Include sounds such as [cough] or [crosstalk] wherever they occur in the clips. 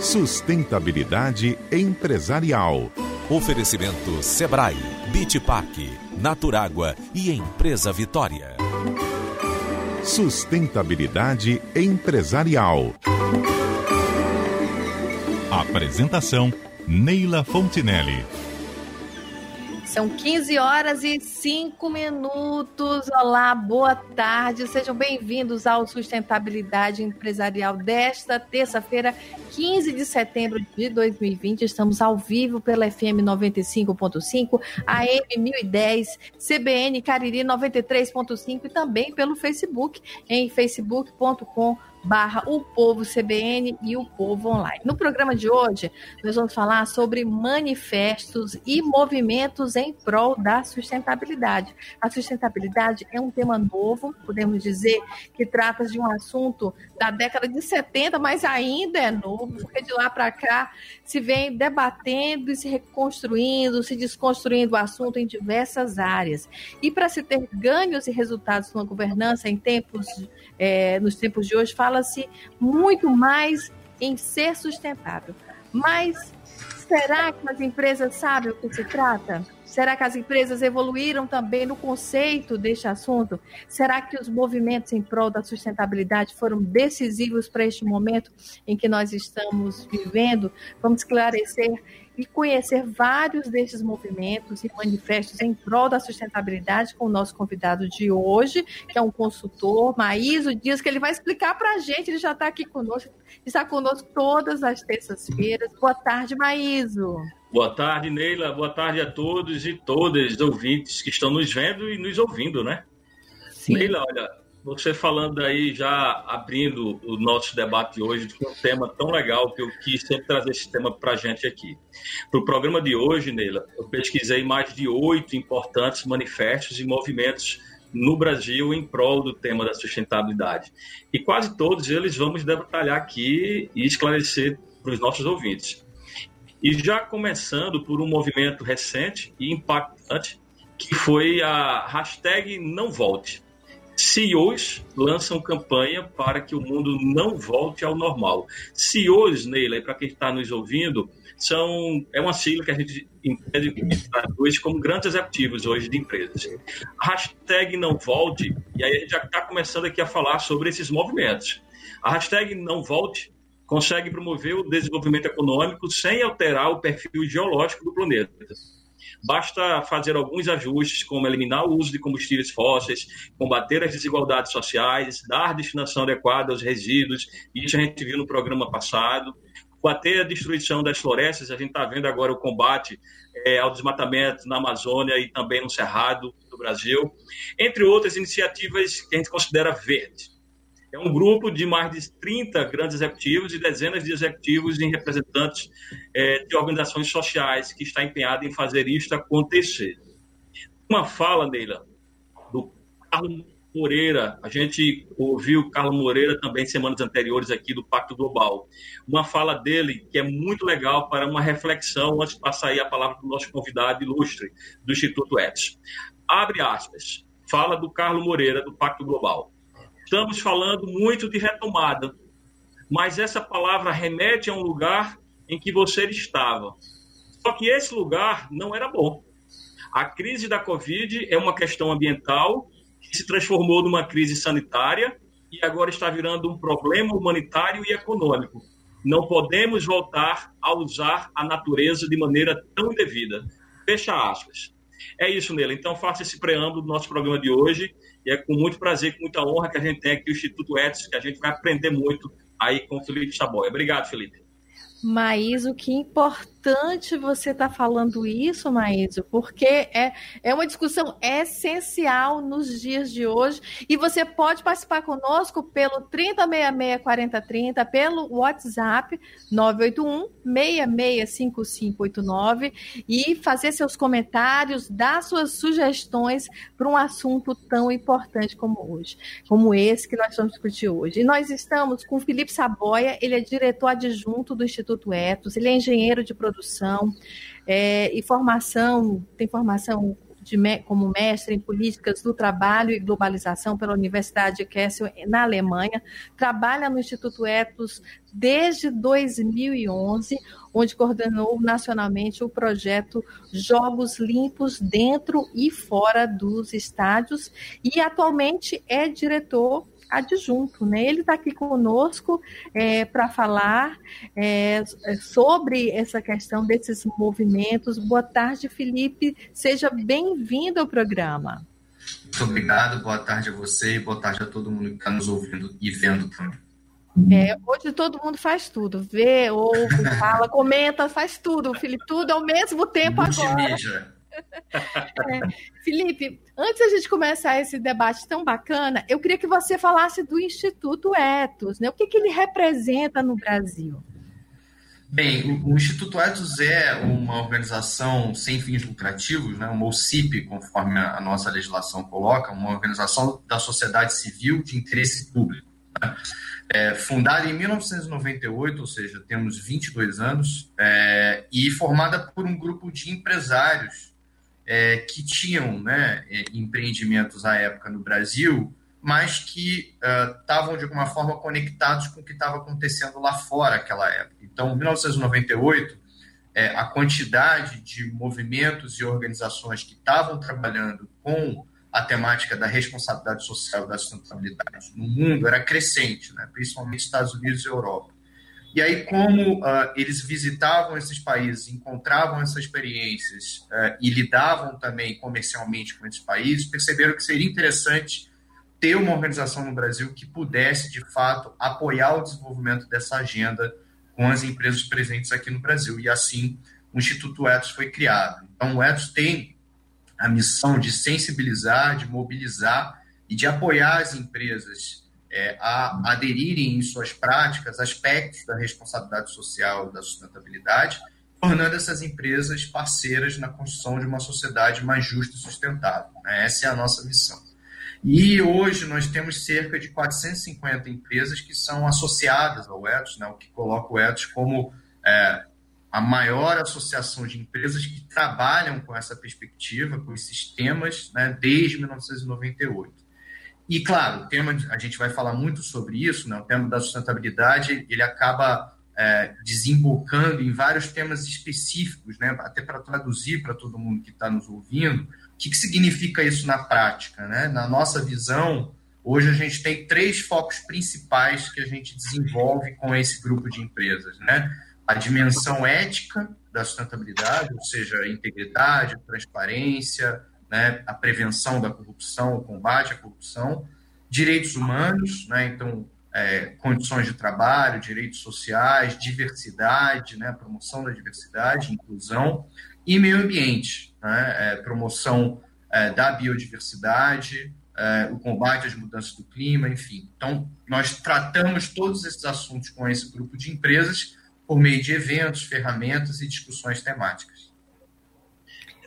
Sustentabilidade empresarial. Oferecimento Sebrae, Beach Park, Naturágua e Empresa Vitória. Sustentabilidade empresarial. Apresentação Neila Fontinelli. São 15 horas e 5 minutos. Olá, boa tarde. Sejam bem-vindos ao Sustentabilidade Empresarial desta terça-feira, 15 de setembro de 2020. Estamos ao vivo pela FM 95.5, AM 1010, CBN Cariri 93.5 e também pelo Facebook em facebook.com barra o Povo CBN e o Povo Online. No programa de hoje, nós vamos falar sobre manifestos e movimentos em prol da sustentabilidade. A sustentabilidade é um tema novo, podemos dizer que trata de um assunto da década de 70, mas ainda é novo, porque de lá para cá se vem debatendo e se reconstruindo, se desconstruindo o assunto em diversas áreas. E para se ter ganhos e resultados numa governança em tempos, é, nos tempos de hoje, fala-se muito mais em ser sustentável. Mas será que as empresas sabem o que se trata? Será que as empresas evoluíram também no conceito deste assunto? Será que os movimentos em prol da sustentabilidade foram decisivos para este momento em que nós estamos vivendo? Vamos esclarecer e conhecer vários desses movimentos e manifestos em prol da sustentabilidade com o nosso convidado de hoje, que é um consultor, Maíso Dias, que ele vai explicar para a gente, ele já está aqui conosco, está conosco todas as terças-feiras. Boa tarde, Maíso. Boa tarde, Neila. Boa tarde a todos e todas ouvintes que estão nos vendo e nos ouvindo, né? Sim. Neila, olha, você falando aí, já abrindo o nosso debate hoje, de um tema tão legal que eu quis sempre trazer esse tema para a gente aqui. Para o programa de hoje, Neila, eu pesquisei mais de oito importantes manifestos e movimentos no Brasil em prol do tema da sustentabilidade. E quase todos eles vamos detalhar aqui e esclarecer para os nossos ouvintes. E já começando por um movimento recente e impactante, que foi a hashtag Não Volte. CEOs lançam campanha para que o mundo não volte ao normal. CEOs, Neila, para quem está nos ouvindo, são, é uma sigla que a gente entende traduz como grandes executivos hoje de empresas. A hashtag não volte, e aí a gente já está começando aqui a falar sobre esses movimentos. A hashtag não volte consegue promover o desenvolvimento econômico sem alterar o perfil geológico do planeta. Basta fazer alguns ajustes, como eliminar o uso de combustíveis fósseis, combater as desigualdades sociais, dar destinação adequada aos resíduos, isso a gente viu no programa passado, combater a destruição das florestas, a gente está vendo agora o combate é, ao desmatamento na Amazônia e também no Cerrado do Brasil, entre outras iniciativas que a gente considera verdes. É um grupo de mais de 30 grandes executivos e dezenas de executivos e representantes é, de organizações sociais que está empenhado em fazer isto acontecer. Uma fala, Neila, do Carlos Moreira, a gente ouviu o Carlos Moreira também semanas anteriores aqui do Pacto Global. Uma fala dele que é muito legal para uma reflexão antes de passar aí a palavra para o nosso convidado ilustre do Instituto ETS. Abre aspas. Fala do Carlos Moreira, do Pacto Global. Estamos falando muito de retomada, mas essa palavra remete a um lugar em que você estava. Só que esse lugar não era bom. A crise da Covid é uma questão ambiental que se transformou numa crise sanitária e agora está virando um problema humanitário e econômico. Não podemos voltar a usar a natureza de maneira tão indevida. Fecha aspas. É isso, Nela. Então, faça esse preâmbulo do nosso programa de hoje e é com muito prazer, com muita honra que a gente tem aqui o Instituto Edson, que a gente vai aprender muito aí com o Felipe Saboia. Obrigado, Felipe. Maíso, que importante você estar tá falando isso, Maíso, porque é, é uma discussão essencial nos dias de hoje. E você pode participar conosco pelo 3066-4030, pelo WhatsApp 981-665589 e fazer seus comentários, dar suas sugestões para um assunto tão importante como hoje, como esse que nós vamos discutir hoje. E nós estamos com o Felipe Saboia, ele é diretor adjunto do Instituto Instituto Etos, ele é engenheiro de produção é, e formação, tem formação de, como mestre em políticas do trabalho e globalização pela Universidade Kessel, na Alemanha. Trabalha no Instituto Etos desde 2011, onde coordenou nacionalmente o projeto Jogos Limpos dentro e fora dos estádios e atualmente é diretor adjunto, né? Ele está aqui conosco é, para falar é, sobre essa questão desses movimentos. Boa tarde, Felipe. Seja bem-vindo ao programa. Muito obrigado, boa tarde a você e boa tarde a todo mundo que está nos ouvindo e vendo também. É, hoje todo mundo faz tudo, vê, ouve, fala, [laughs] comenta, faz tudo, Felipe, tudo ao mesmo tempo agora. É, Felipe, antes a gente começar esse debate tão bacana, eu queria que você falasse do Instituto Etos, né? O que, que ele representa no Brasil? Bem, o, Instituto Etos é uma organização sem fins lucrativos, né, uma OCIP, conforme a, a nossa legislação coloca, uma organização da sociedade civil de interesse público. Né? É, fundada em 1998, ou seja, temos 22 anos, é, e formada por um grupo de empresários é, que tinham né, é, empreendimentos à época no Brasil, mas que estavam, uh, de alguma forma, conectados com o que estava acontecendo lá fora naquela época. Então, em 1998, é, a quantidade de movimentos e organizações que estavam trabalhando com a temática da responsabilidade social da sustentabilidade no mundo era crescente, né? principalmente Estados Unidos e Europa. E aí, como uh, eles visitavam esses países, encontravam essas experiências uh, e lidavam também comercialmente com esses países, perceberam que seria interessante ter uma organização no Brasil que pudesse, de fato, apoiar o desenvolvimento dessa agenda com as empresas presentes aqui no Brasil. E assim, o Instituto Etos foi criado. Então, o Etos tem a missão de sensibilizar, de mobilizar e de apoiar as empresas é, a aderirem em suas práticas aspectos da responsabilidade social da sustentabilidade, tornando essas empresas parceiras na construção de uma sociedade mais justa e sustentável. Né? Essa é a nossa missão. E hoje nós temos cerca de 450 empresas que são associadas ao ETOS, né? o que coloca o ETOS como é, a maior associação de empresas que trabalham com essa perspectiva, com esses temas, né? desde 1998. E, claro, o tema, a gente vai falar muito sobre isso, né? o tema da sustentabilidade, ele acaba é, desembocando em vários temas específicos, né? até para traduzir para todo mundo que está nos ouvindo, o que, que significa isso na prática. Né? Na nossa visão, hoje a gente tem três focos principais que a gente desenvolve com esse grupo de empresas. Né? A dimensão ética da sustentabilidade, ou seja, integridade, transparência, né, a prevenção da corrupção, o combate à corrupção, direitos humanos, né, então é, condições de trabalho, direitos sociais, diversidade, né, promoção da diversidade, inclusão e meio ambiente, né, é, promoção é, da biodiversidade, é, o combate às mudanças do clima, enfim. Então, nós tratamos todos esses assuntos com esse grupo de empresas por meio de eventos, ferramentas e discussões temáticas.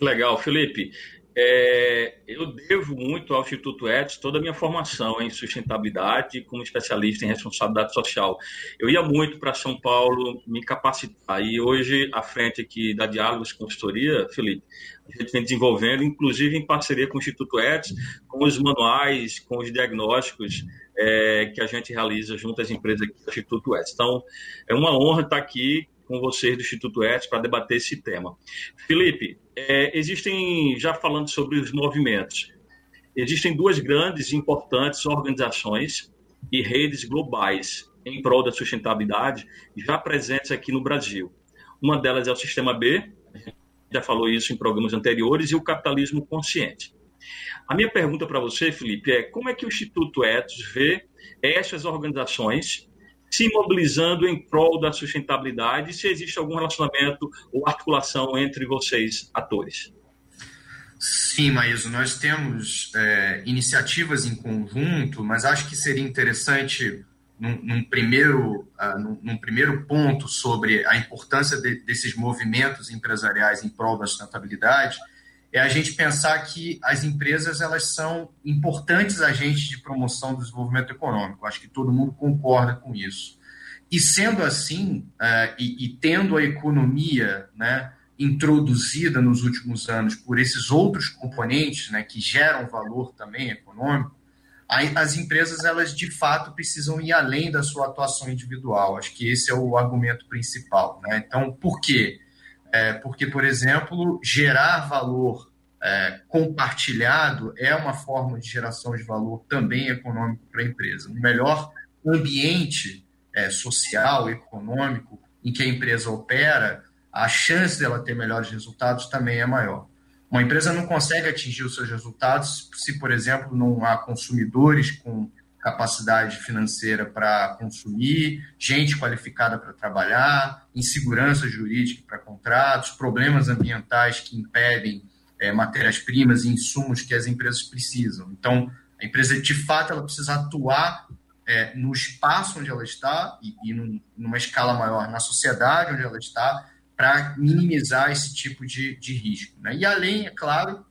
Legal, Felipe. É, eu devo muito ao Instituto Etos toda a minha formação em sustentabilidade como especialista em responsabilidade social. Eu ia muito para São Paulo me capacitar e hoje, à frente aqui da Diálogos Consultoria, Felipe, a gente vem desenvolvendo, inclusive em parceria com o Instituto Etos, com os manuais, com os diagnósticos é, que a gente realiza junto às empresas aqui do Instituto Etos. Então, é uma honra estar aqui com vocês do Instituto Etos para debater esse tema. Felipe, é, existem, já falando sobre os movimentos, existem duas grandes e importantes organizações e redes globais em prol da sustentabilidade já presentes aqui no Brasil. Uma delas é o Sistema B, já falou isso em programas anteriores, e o capitalismo consciente. A minha pergunta para você, Felipe, é como é que o Instituto Etos vê essas organizações se mobilizando em prol da sustentabilidade se existe algum relacionamento ou articulação entre vocês, atores. Sim, Maíso, nós temos é, iniciativas em conjunto, mas acho que seria interessante, num, num primeiro, uh, num, num, primeiro ponto sobre a importância de, desses movimentos empresariais em prol da sustentabilidade, é a gente pensar que as empresas elas são importantes agentes de promoção do desenvolvimento econômico. Acho que todo mundo concorda com isso. E sendo assim, uh, e, e, tendo a economia né, introduzida nos últimos anos por esses outros componentes, né, que geram valor também econômico, as empresas elas de fato precisam ir além da sua atuação individual. Acho que esse é o argumento principal. Né? Então, por quê? É porque, por exemplo, gerar valor é, compartilhado é uma forma de geração de valor também econômico para a empresa. Um melhor ambiente é, social, econômico em que a empresa opera, a chance dela ter melhores resultados também é maior. Uma empresa não consegue atingir os seus resultados se, por exemplo, não há consumidores com capacidade financeira para consumir, gente qualificada para trabalhar, insegurança jurídica para contratos, problemas ambientais que impedem é, matérias-primas e insumos que as empresas precisam. Então, a empresa, de fato, ela precisa atuar é, no espaço onde ela está e, e num, numa escala maior na sociedade onde ela está, para minimizar esse tipo de, de risco. Né? E além, é claro,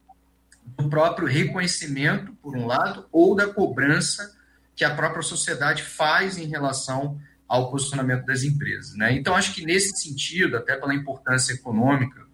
do próprio reconhecimento, por um lado, ou da cobrança que a própria sociedade faz em relação ao posicionamento das empresas. Né? Então, acho que nesse sentido, até pela importância econômica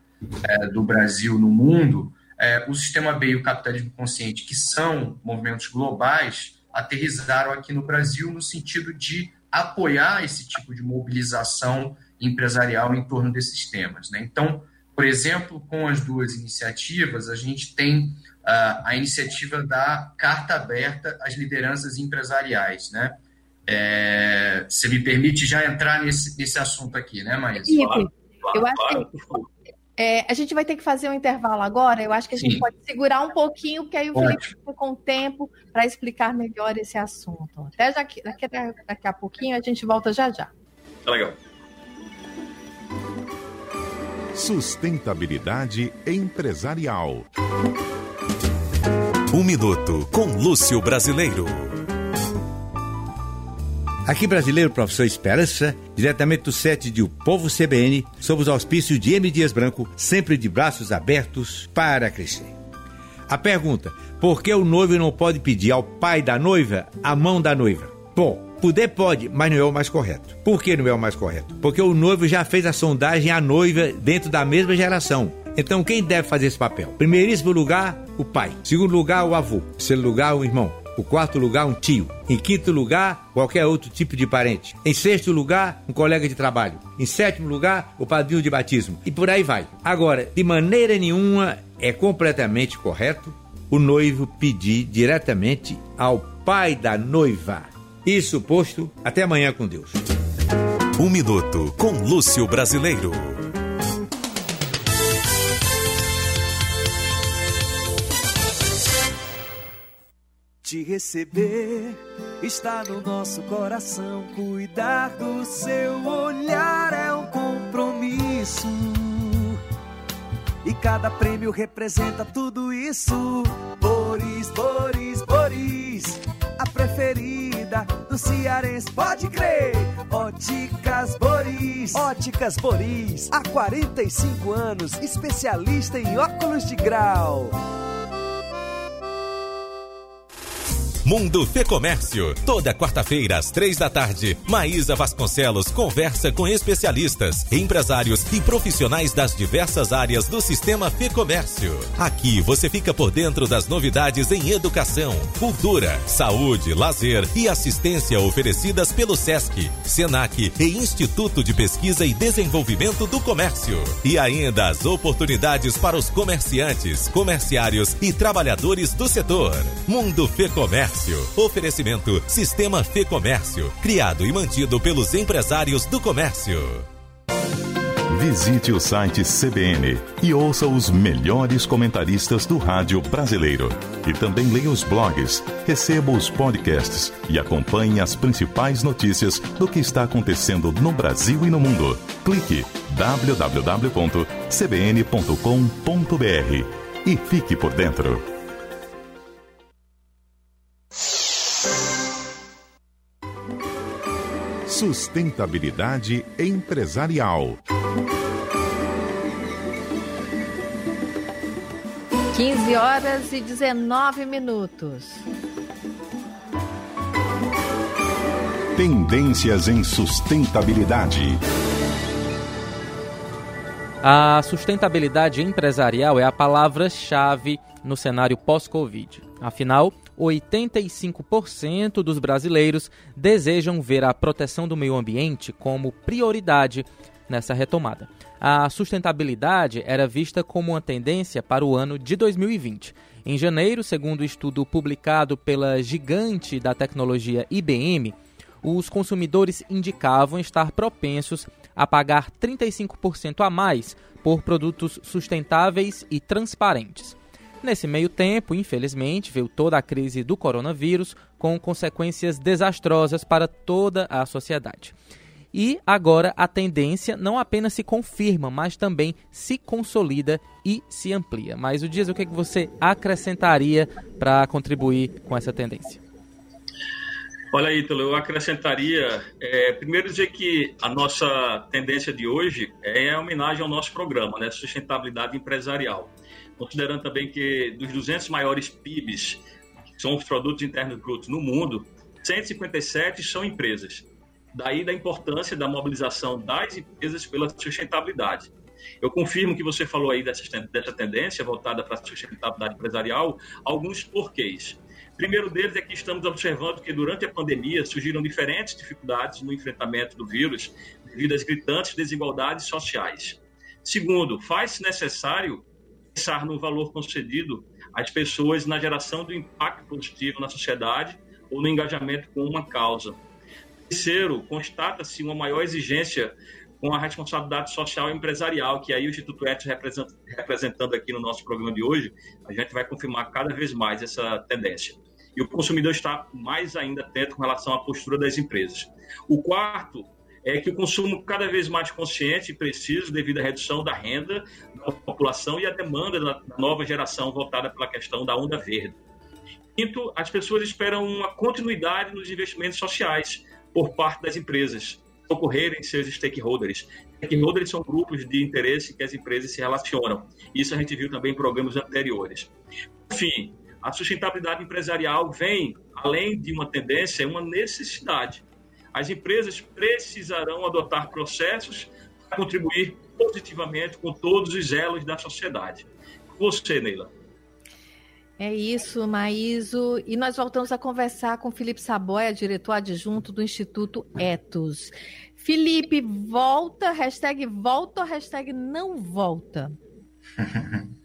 é, do Brasil no mundo, é, o sistema B e o capitalismo consciente, que são movimentos globais, aterrizaram aqui no Brasil no sentido de apoiar esse tipo de mobilização empresarial em torno desses temas. Né? Então, por exemplo, com as duas iniciativas, a gente tem a iniciativa da Carta Aberta às Lideranças Empresariais. Né? É, você me permite já entrar nesse, nesse assunto aqui, né, Maísa? Claro, eu acho que é, a gente vai ter que fazer um intervalo agora. Eu acho que a gente Sim. pode segurar um pouquinho, porque aí o Felipe fica com tempo para explicar melhor esse assunto. Até daqui, daqui, daqui a pouquinho a gente volta já já. Tá legal. Sustentabilidade empresarial. Um minuto com Lúcio Brasileiro. Aqui brasileiro, professor Esperança, diretamente do set de O Povo CBN, sob os auspícios de M. Dias Branco, sempre de braços abertos para crescer. A pergunta: por que o noivo não pode pedir ao pai da noiva a mão da noiva? Bom, Poder pode, mas não é o mais correto. Por que não é o mais correto? Porque o noivo já fez a sondagem à noiva dentro da mesma geração. Então quem deve fazer esse papel? Primeiríssimo lugar, o pai. Segundo lugar, o avô. Terceiro lugar, o irmão. O quarto lugar, um tio. Em quinto lugar, qualquer outro tipo de parente. Em sexto lugar, um colega de trabalho. Em sétimo lugar, o padrinho de batismo. E por aí vai. Agora, de maneira nenhuma é completamente correto o noivo pedir diretamente ao pai da noiva. Isso posto, até amanhã com Deus. Um minuto com Lúcio Brasileiro. Te receber está no nosso coração. Cuidar do seu olhar é um compromisso. E cada prêmio representa tudo isso. Boris, Boris, Boris, a preferida do cearense, pode crer. Óticas Boris. Óticas Boris, há 45 anos, especialista em óculos de grau. Mundo Fê Comércio. Toda quarta-feira, às três da tarde, Maísa Vasconcelos conversa com especialistas, empresários e profissionais das diversas áreas do sistema Fê Comércio. Aqui você fica por dentro das novidades em educação, cultura, saúde, lazer e assistência oferecidas pelo SESC, SENAC e Instituto de Pesquisa e Desenvolvimento do Comércio. E ainda as oportunidades para os comerciantes, comerciários e trabalhadores do setor. Mundo Fê Comércio Comércio. Oferecimento Sistema Fê Comércio, criado e mantido pelos empresários do comércio. Visite o site CBN e ouça os melhores comentaristas do rádio brasileiro. E também leia os blogs, receba os podcasts e acompanhe as principais notícias do que está acontecendo no Brasil e no mundo. Clique www.cbn.com.br e fique por dentro. Sustentabilidade empresarial. 15 horas e 19 minutos. Tendências em sustentabilidade. A sustentabilidade empresarial é a palavra-chave no cenário pós-Covid. Afinal, 85% dos brasileiros desejam ver a proteção do meio ambiente como prioridade nessa retomada. A sustentabilidade era vista como uma tendência para o ano de 2020. Em janeiro, segundo o estudo publicado pela gigante da tecnologia IBM, os consumidores indicavam estar propensos a pagar 35% a mais por produtos sustentáveis e transparentes. Nesse meio tempo, infelizmente, veio toda a crise do coronavírus com consequências desastrosas para toda a sociedade. E agora a tendência não apenas se confirma, mas também se consolida e se amplia. Mas o Dias, o que, é que você acrescentaria para contribuir com essa tendência? Olha, Ítalo, eu acrescentaria, é, primeiro dizer que a nossa tendência de hoje é a homenagem ao nosso programa, né, Sustentabilidade Empresarial. Considerando também que dos 200 maiores PIBs, que são os produtos internos brutos no mundo, 157 são empresas. Daí da importância da mobilização das empresas pela sustentabilidade. Eu confirmo que você falou aí dessa, dessa tendência voltada para a sustentabilidade empresarial, alguns porquês primeiro deles é que estamos observando que durante a pandemia surgiram diferentes dificuldades no enfrentamento do vírus devido às gritantes desigualdades sociais. Segundo, faz-se necessário pensar no valor concedido às pessoas na geração do impacto positivo na sociedade ou no engajamento com uma causa. Terceiro, constata-se uma maior exigência com a responsabilidade social e empresarial, que aí o Instituto Etos representando aqui no nosso programa de hoje, a gente vai confirmar cada vez mais essa tendência e o consumidor está mais ainda atento com relação à postura das empresas. O quarto é que o consumo cada vez mais consciente e preciso devido à redução da renda da população e à demanda da nova geração voltada pela questão da onda verde. Quinto, as pessoas esperam uma continuidade nos investimentos sociais por parte das empresas, ocorrerem seus stakeholders. Stakeholders são grupos de interesse que as empresas se relacionam. Isso a gente viu também em programas anteriores. Enfim, a sustentabilidade empresarial vem, além de uma tendência, é uma necessidade. As empresas precisarão adotar processos para contribuir positivamente com todos os elos da sociedade. Você, Neila. É isso, Maíso. E nós voltamos a conversar com Felipe Saboia, diretor adjunto do Instituto Etos. Felipe, volta, hashtag volta, hashtag não volta. [laughs]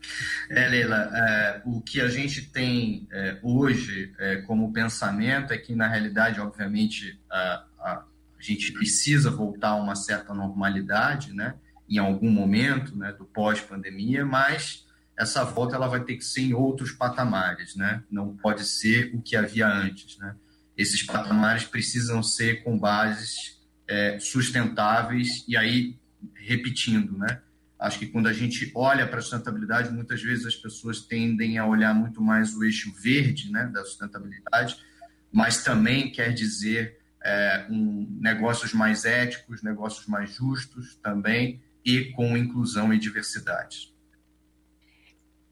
É, Leila, é, o que a gente tem é, hoje é, como pensamento é que, na realidade, obviamente, a, a, a, gente precisa voltar a uma certa normalidade, né, em algum momento né, do pós-pandemia, mas essa volta ela vai ter que ser em outros patamares, né? não pode ser o que havia antes. Né? Esses patamares precisam ser com bases é, sustentáveis, e aí, repetindo, né? Acho que quando a gente olha para a sustentabilidade, muitas vezes as pessoas tendem a olhar muito mais o eixo verde né, da sustentabilidade, mas também quer dizer é, um, negócios mais éticos, negócios mais justos também e com inclusão e diversidade.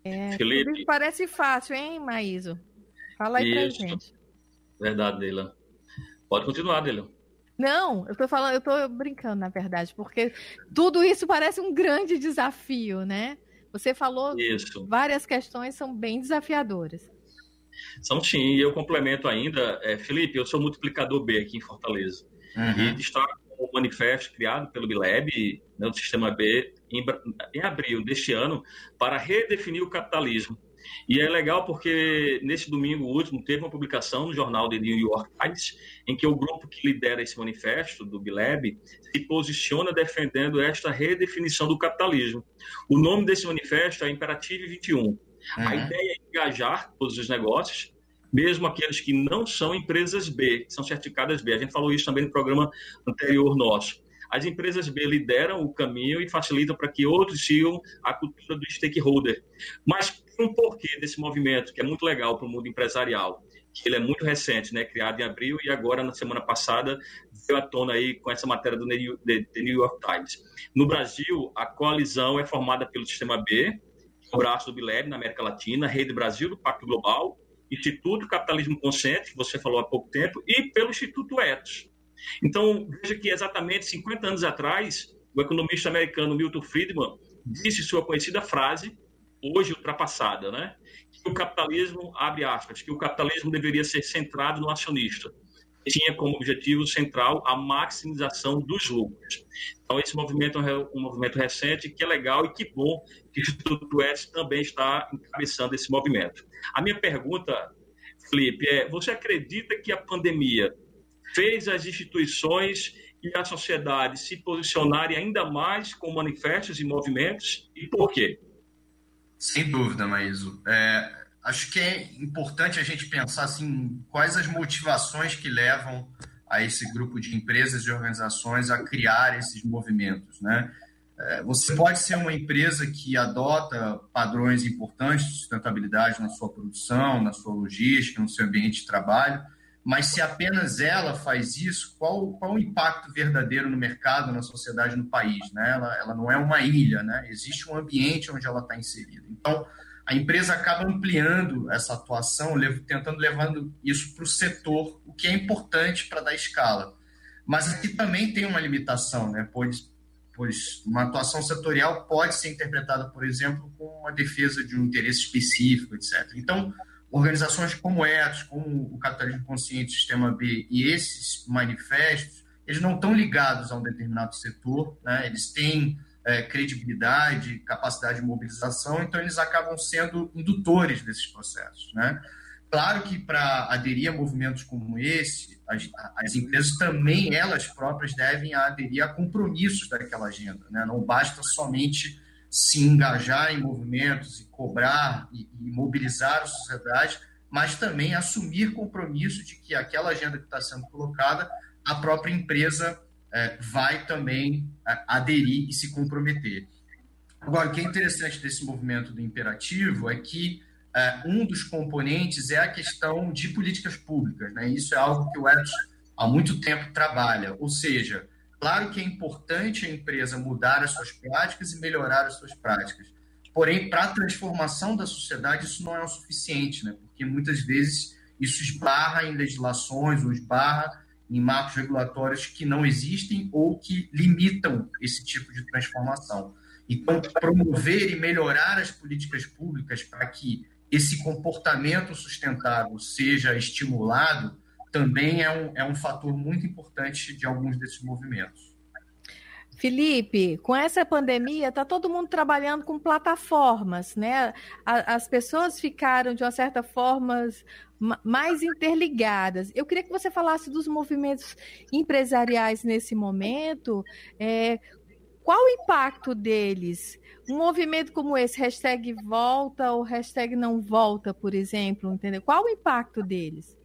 É, Felipe. Parece fácil, hein, Maíso? Fala aí para gente. Verdade, Leila. Pode continuar, Leila. Não, eu tô falando, eu tô brincando, na verdade, porque tudo isso parece um grande desafio, né? Você falou isso. várias questões são bem desafiadoras. São sim, e eu complemento ainda, é, Felipe, eu sou multiplicador B aqui em Fortaleza. Uhum. E destaco o manifesto criado pelo Bileb, né, do Sistema B, em, em abril deste ano, para redefinir o capitalismo e é legal porque nesse domingo último teve uma publicação no jornal The New York Times em que o grupo que lidera esse manifesto do Bileb se posiciona defendendo esta redefinição do capitalismo. O nome desse manifesto é Imperative 21. Uhum. A ideia é engajar todos os negócios, mesmo aqueles que não são empresas B, que são certificadas B. A gente falou isso também no programa anterior nosso. As empresas B lideram o caminho e facilitam para que outros sigam a cultura do stakeholder. Mas um porquê desse movimento, que é muito legal para o mundo empresarial, que ele é muito recente, né, criado em abril e agora na semana passada veio à tona aí com essa matéria do New, York Times. No Brasil, a coalizão é formada pelo Sistema B, o braço do Bileb na América Latina, Rede Brasil do Pacto Global, Instituto Capitalismo Consciente, que você falou há pouco tempo, e pelo Instituto Etos. Então, veja que exatamente 50 anos atrás, o economista americano Milton Friedman disse sua conhecida frase, hoje ultrapassada, né? Que o capitalismo, abre aspas, que o capitalismo deveria ser centrado no acionista. Tinha como objetivo central a maximização dos lucros. Então, esse movimento é um movimento recente que é legal e que bom que o Instituto S também está encabeçando esse movimento. A minha pergunta, Felipe, é: você acredita que a pandemia fez as instituições e a sociedade se posicionarem ainda mais com manifestos e movimentos e por quê? Sem dúvida, Maíso. É, acho que é importante a gente pensar assim, quais as motivações que levam a esse grupo de empresas e organizações a criar esses movimentos, né? É, você pode ser uma empresa que adota padrões importantes de sustentabilidade na sua produção, na sua logística, no seu ambiente de trabalho, mas se apenas ela faz isso, qual, qual o impacto verdadeiro no mercado, na sociedade, no país? Né? Ela, ela não é uma ilha, né? existe um ambiente onde ela está inserida. Então, a empresa acaba ampliando essa atuação, tentando levando isso para o setor, o que é importante para dar escala. Mas aqui também tem uma limitação, né? pois, pois uma atuação setorial pode ser interpretada, por exemplo, como uma defesa de um interesse específico, etc. Então, organizações como ETOS, como o Capitalismo Consciente, Sistema B e esses manifestos, eles não estão ligados a um determinado setor, né? eles têm é, credibilidade, capacidade de mobilização, então eles acabam sendo indutores desses processos. Né? Claro que para aderir a movimentos como esse, as, as, empresas também, elas próprias, devem aderir a compromissos daquela agenda. Né? Não basta somente se engajar em movimentos e cobrar e, e mobilizar a sociedade, mas também assumir compromisso de que aquela agenda que está sendo colocada, a própria empresa é, vai também é, aderir e se comprometer. Agora, o que é interessante desse movimento do imperativo é que é, um dos componentes é a questão de políticas públicas. Né? Isso é algo que o Etos há muito tempo trabalha, ou seja, Claro que é importante a empresa mudar as suas práticas e melhorar as suas práticas. Porém, para a transformação da sociedade, isso não é o suficiente, né? porque muitas vezes isso esbarra em legislações ou esbarra em marcos regulatórios que não existem ou que limitam esse tipo de transformação. Então, promover e melhorar as políticas públicas para que esse comportamento sustentável seja estimulado também é um, é um fator muito importante de alguns desses movimentos. Felipe, com essa pandemia, está todo mundo trabalhando com plataformas, né? as pessoas ficaram, de uma certa forma, mais interligadas. Eu queria que você falasse dos movimentos empresariais nesse momento. É, qual o impacto deles? Um movimento como esse, hashtag volta ou hashtag não volta, por exemplo, entendeu? Qual o impacto deles?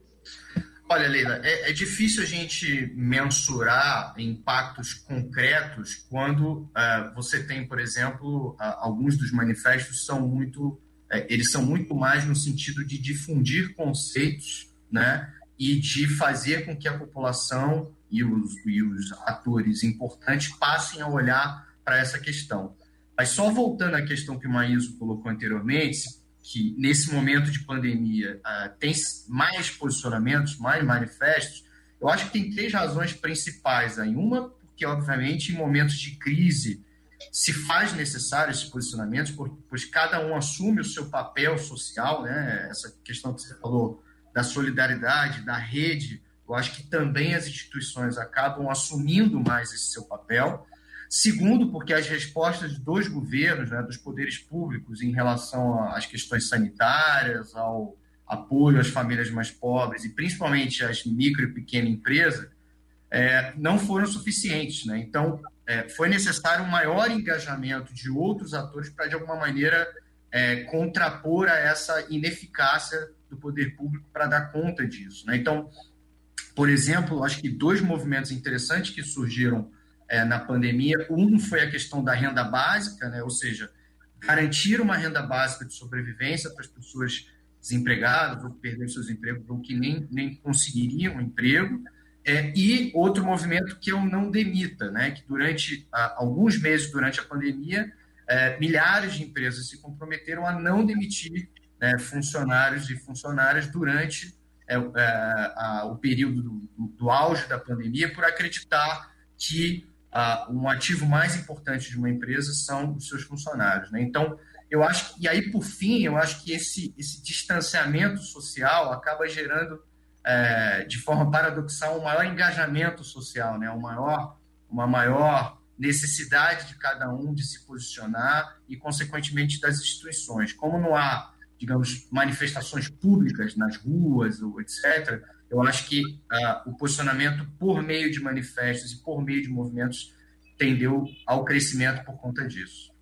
Olha, Leila, é, é, difícil a gente mensurar impactos concretos quando uh, você tem, por exemplo, uh, alguns dos manifestos são muito, uh, eles são muito mais no sentido de difundir conceitos, né, e de fazer com que a população e os, e os atores importantes passem a olhar para essa questão. Mas só voltando à questão que o Maíso colocou anteriormente, que nesse momento de pandemia uh, tem mais posicionamentos, mais manifestos, eu acho que tem três razões principais aí. Uma, porque, obviamente, em momentos de crise se faz necessário esses posicionamentos, pois cada um assume o seu papel social, né? Essa questão que você falou da solidariedade, da rede, eu acho que também as instituições acabam assumindo mais esse seu papel. Segundo, porque as respostas dos governos, né, dos poderes públicos em relação às questões sanitárias, ao apoio às famílias mais pobres e principalmente às micro e pequenas empresas, é, não foram suficientes. Né? Então, é, foi necessário um maior engajamento de outros atores para, de alguma maneira, é, contrapor a essa ineficácia do poder público para dar conta disso. Né? Então, por exemplo, acho que dois movimentos interessantes que surgiram é, na pandemia. Um foi a questão da renda básica, né? ou seja, garantir uma renda básica de sobrevivência para as pessoas desempregadas ou que perderam seus empregos ou que nem, nem conseguiriam um emprego. É, e outro movimento que o Não Demita, né? que durante alguns meses durante a pandemia, é, milhares de empresas se comprometeram a não demitir né, funcionários e funcionárias durante é, é, a, o período do, do auge da pandemia por acreditar que um ativo mais importante de uma empresa são os seus funcionários. Né? Então, eu acho e aí por fim, eu acho que esse, esse distanciamento social acaba gerando é, de forma paradoxal um maior engajamento social, né? Um maior, uma maior necessidade de cada um de se posicionar e consequentemente das instituições. Como não há, digamos, manifestações públicas nas ruas ou etc. Eu acho que uh, o posicionamento por meio de manifestos e por meio de movimentos tendeu ao crescimento por conta disso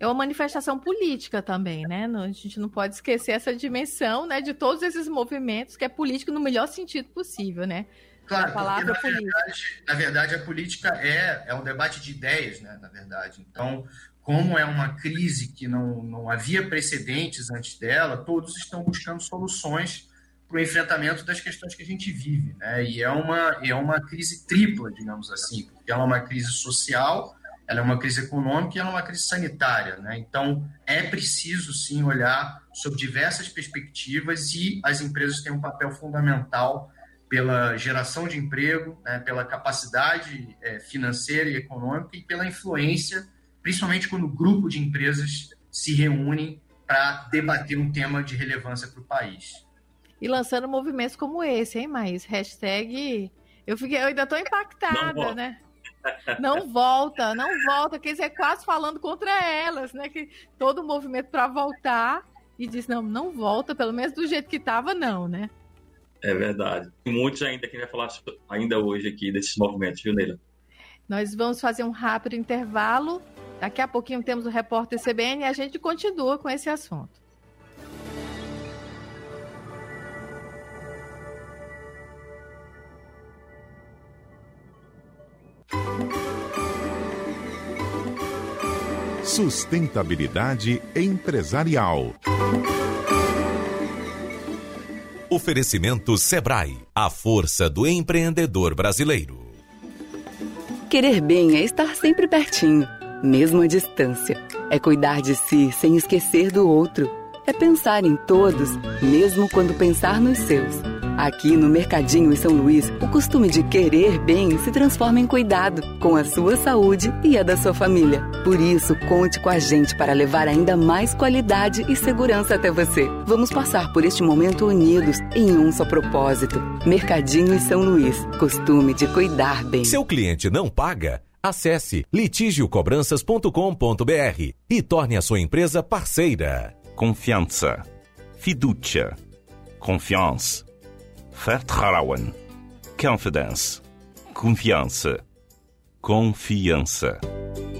é uma manifestação política também, né? A gente não pode esquecer essa dimensão, né, de todos esses movimentos que é político no melhor sentido possível, né? Claro, palavra na verdade, na verdade, a política é, é um debate de ideias, né? Na verdade, então, como é uma crise que não, não havia precedentes antes dela, todos estão buscando soluções para o enfrentamento das questões que a gente vive, né? E é uma é uma crise tripla, digamos assim, porque ela é uma crise social ela é uma crise econômica e ela é uma crise sanitária. Né? Então, é preciso, sim, olhar sob diversas perspectivas e as empresas têm um papel fundamental pela geração de emprego, né, pela capacidade é, financeira e econômica e pela influência, principalmente quando o grupo de empresas se reúnem para debater um tema de relevância para o país. E lançando movimentos como esse, hein, Maís? Hashtag. Eu, fiquei, eu ainda estou impactada, né? Não volta, não volta, quer dizer, quase falando contra elas, né? Que todo o movimento para voltar e diz não, não volta, pelo menos do jeito que estava, não, né? É verdade. Tem muitos ainda que vai falar ainda hoje aqui desses movimentos, viu, Neila? Nós vamos fazer um rápido intervalo. Daqui a pouquinho temos o repórter CBN e a gente continua com esse assunto. Sustentabilidade empresarial. Oferecimento Sebrae, a força do empreendedor brasileiro. Querer bem é estar sempre pertinho, mesmo à distância. É cuidar de si sem esquecer do outro. É pensar em todos, mesmo quando pensar nos seus. Aqui no Mercadinho em São Luís, o costume de querer bem se transforma em cuidado com a sua saúde e a da sua família. Por isso, conte com a gente para levar ainda mais qualidade e segurança até você. Vamos passar por este momento unidos em um só propósito. Mercadinho em São Luís, costume de cuidar bem. Seu cliente não paga? Acesse litigiocobranças.com.br e torne a sua empresa parceira. Confiança. Fiducia. Confiança Vertrauen. Confidence. Confiança. Confiança.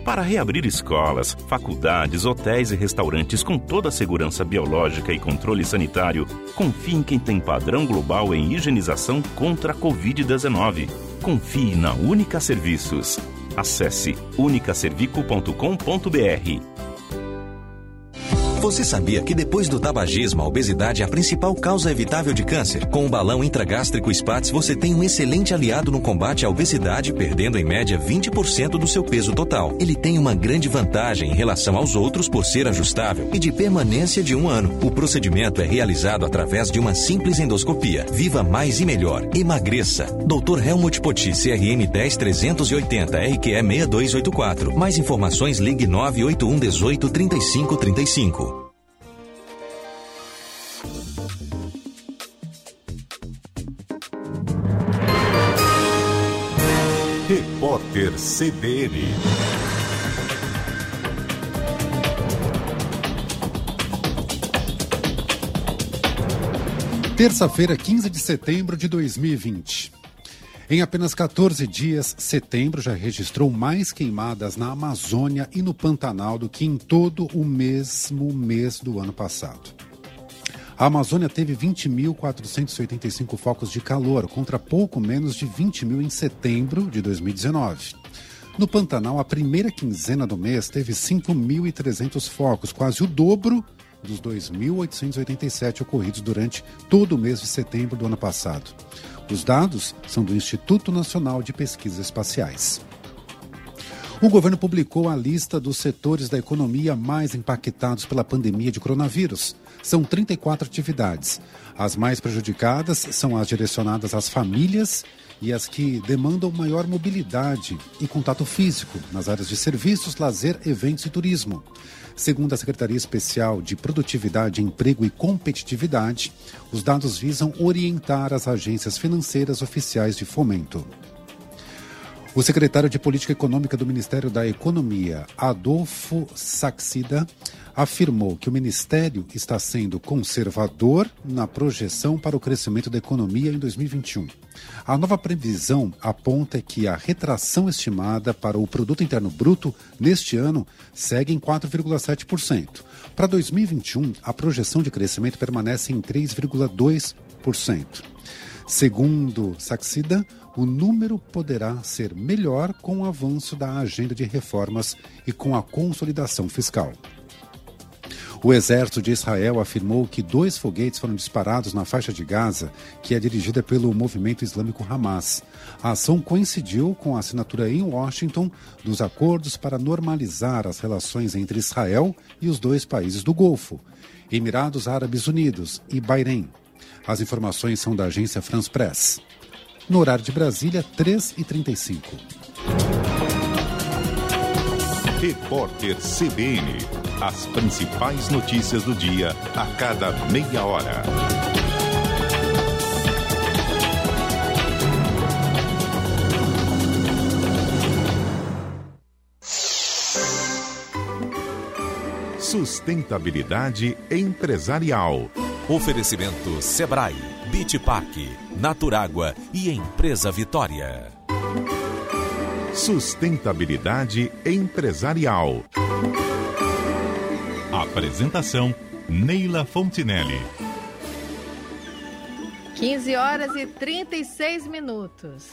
Para reabrir escolas, faculdades, hotéis e restaurantes com toda a segurança biológica e controle sanitário, confie em quem tem padrão global em higienização contra a Covid-19. Confie na Única Serviços. Acesse unicaservico.com.br. Você sabia que depois do tabagismo, a obesidade é a principal causa evitável de câncer? Com o balão intragástrico SPATS, você tem um excelente aliado no combate à obesidade, perdendo em média 20% do seu peso total. Ele tem uma grande vantagem em relação aos outros por ser ajustável e de permanência de um ano. O procedimento é realizado através de uma simples endoscopia. Viva mais e melhor. Emagreça. Dr. Helmut Poti, CRM 10380, RQE 6284. Mais informações ligue 981 18 35 35. Repórter CBN. Terça-feira, 15 de setembro de 2020. Em apenas 14 dias, setembro já registrou mais queimadas na Amazônia e no Pantanal do que em todo o mesmo mês do ano passado. A Amazônia teve 20.485 focos de calor, contra pouco menos de 20 mil em setembro de 2019. No Pantanal, a primeira quinzena do mês teve 5.300 focos, quase o dobro dos 2.887 ocorridos durante todo o mês de setembro do ano passado. Os dados são do Instituto Nacional de Pesquisas Espaciais. O governo publicou a lista dos setores da economia mais impactados pela pandemia de coronavírus. São 34 atividades. As mais prejudicadas são as direcionadas às famílias e as que demandam maior mobilidade e contato físico nas áreas de serviços, lazer, eventos e turismo. Segundo a Secretaria Especial de Produtividade, Emprego e Competitividade, os dados visam orientar as agências financeiras oficiais de fomento. O secretário de Política Econômica do Ministério da Economia, Adolfo Saxida, afirmou que o Ministério está sendo conservador na projeção para o crescimento da economia em 2021. A nova previsão aponta que a retração estimada para o Produto Interno Bruto neste ano segue em 4,7%. Para 2021, a projeção de crescimento permanece em 3,2%. Segundo Saxida, o número poderá ser melhor com o avanço da agenda de reformas e com a consolidação fiscal. O exército de Israel afirmou que dois foguetes foram disparados na faixa de Gaza, que é dirigida pelo movimento islâmico Hamas. A ação coincidiu com a assinatura em Washington dos acordos para normalizar as relações entre Israel e os dois países do Golfo, Emirados Árabes Unidos e Bahrein. As informações são da agência France Press. No horário de Brasília, 3h35. Repórter CBN. As principais notícias do dia a cada meia hora. Sustentabilidade empresarial. Oferecimento Sebrae, Bitpac, Naturágua e Empresa Vitória. Sustentabilidade empresarial. Apresentação Neila Fontinelli. 15 horas e 36 minutos.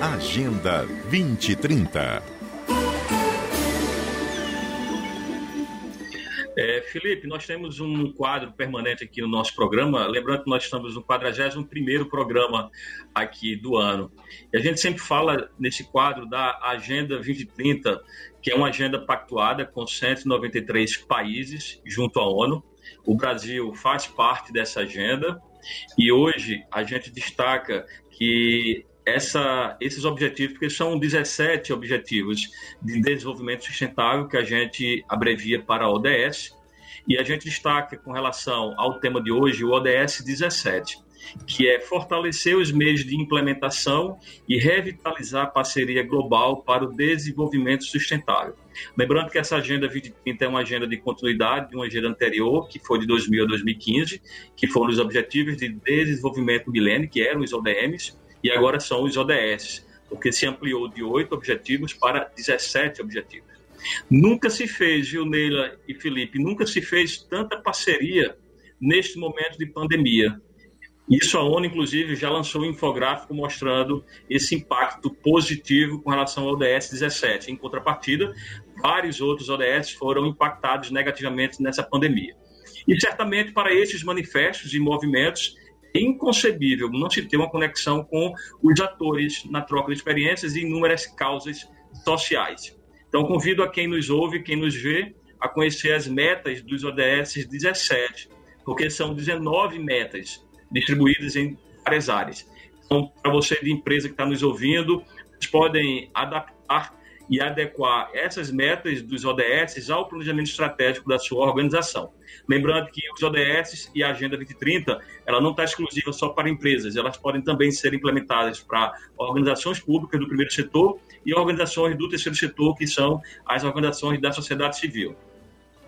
Agenda 2030. É, Felipe, nós temos um quadro permanente aqui no nosso programa. Lembrando que nós estamos no 41 programa aqui do ano. E a gente sempre fala nesse quadro da Agenda 2030, que é uma agenda pactuada com 193 países junto à ONU. O Brasil faz parte dessa agenda e hoje a gente destaca que essa, esses objetivos, porque são 17 objetivos de desenvolvimento sustentável que a gente abrevia para ODS, e a gente destaca com relação ao tema de hoje o ODS 17, que é fortalecer os meios de implementação e revitalizar a parceria global para o desenvolvimento sustentável. Lembrando que essa agenda 2030 é uma agenda de continuidade de uma agenda anterior, que foi de 2000 a 2015, que foram os Objetivos de Desenvolvimento Milênio, que eram os ODMs, e agora são os ODS, porque se ampliou de oito objetivos para 17 objetivos. Nunca se fez, viu, Neila e Felipe, nunca se fez tanta parceria neste momento de pandemia. Isso a ONU, inclusive, já lançou um infográfico mostrando esse impacto positivo com relação ao ODS 17. Em contrapartida, vários outros ODS foram impactados negativamente nessa pandemia. E certamente para esses manifestos e movimentos inconcebível não se ter uma conexão com os atores na troca de experiências e inúmeras causas sociais. Então, convido a quem nos ouve, quem nos vê, a conhecer as metas dos ODS 17, porque são 19 metas distribuídas em várias áreas. Então, para você de empresa que está nos ouvindo, vocês podem adaptar e adequar essas metas dos ODS ao planejamento estratégico da sua organização. Lembrando que os ODS e a Agenda 2030, ela não está exclusiva só para empresas, elas podem também ser implementadas para organizações públicas do primeiro setor e organizações do terceiro setor, que são as organizações da sociedade civil.